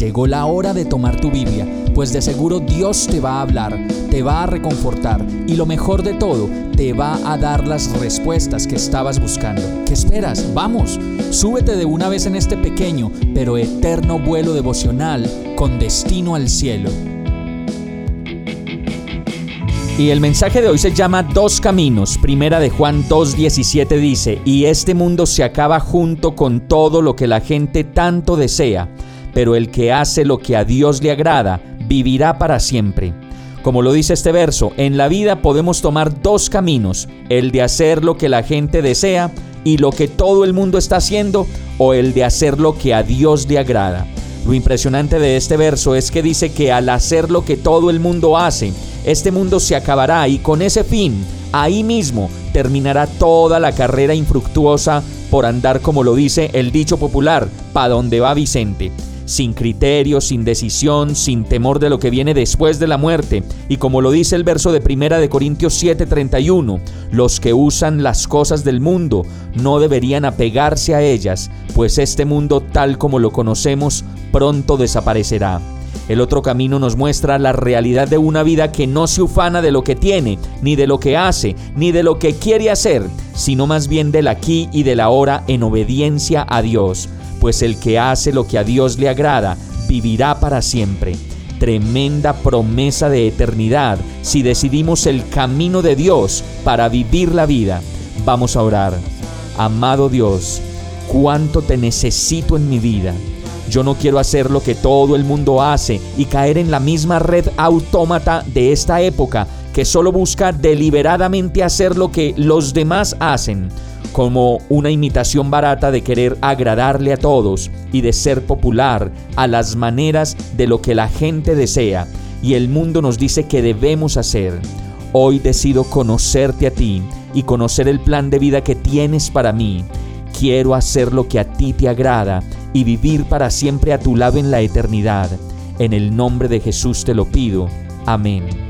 Llegó la hora de tomar tu Biblia, pues de seguro Dios te va a hablar, te va a reconfortar y lo mejor de todo, te va a dar las respuestas que estabas buscando. ¿Qué esperas? Vamos, súbete de una vez en este pequeño pero eterno vuelo devocional con destino al cielo. Y el mensaje de hoy se llama Dos Caminos. Primera de Juan 2.17 dice, y este mundo se acaba junto con todo lo que la gente tanto desea pero el que hace lo que a Dios le agrada vivirá para siempre. Como lo dice este verso, en la vida podemos tomar dos caminos, el de hacer lo que la gente desea y lo que todo el mundo está haciendo, o el de hacer lo que a Dios le agrada. Lo impresionante de este verso es que dice que al hacer lo que todo el mundo hace, este mundo se acabará y con ese fin, ahí mismo, terminará toda la carrera infructuosa por andar como lo dice el dicho popular, pa' donde va Vicente sin criterio, sin decisión, sin temor de lo que viene después de la muerte. Y como lo dice el verso de Primera de Corintios 7:31, los que usan las cosas del mundo no deberían apegarse a ellas, pues este mundo tal como lo conocemos pronto desaparecerá. El otro camino nos muestra la realidad de una vida que no se ufana de lo que tiene, ni de lo que hace, ni de lo que quiere hacer, sino más bien del aquí y del ahora en obediencia a Dios pues el que hace lo que a Dios le agrada vivirá para siempre. Tremenda promesa de eternidad si decidimos el camino de Dios para vivir la vida. Vamos a orar. Amado Dios, cuánto te necesito en mi vida. Yo no quiero hacer lo que todo el mundo hace y caer en la misma red autómata de esta época que solo busca deliberadamente hacer lo que los demás hacen como una imitación barata de querer agradarle a todos y de ser popular a las maneras de lo que la gente desea y el mundo nos dice que debemos hacer. Hoy decido conocerte a ti y conocer el plan de vida que tienes para mí. Quiero hacer lo que a ti te agrada y vivir para siempre a tu lado en la eternidad. En el nombre de Jesús te lo pido. Amén.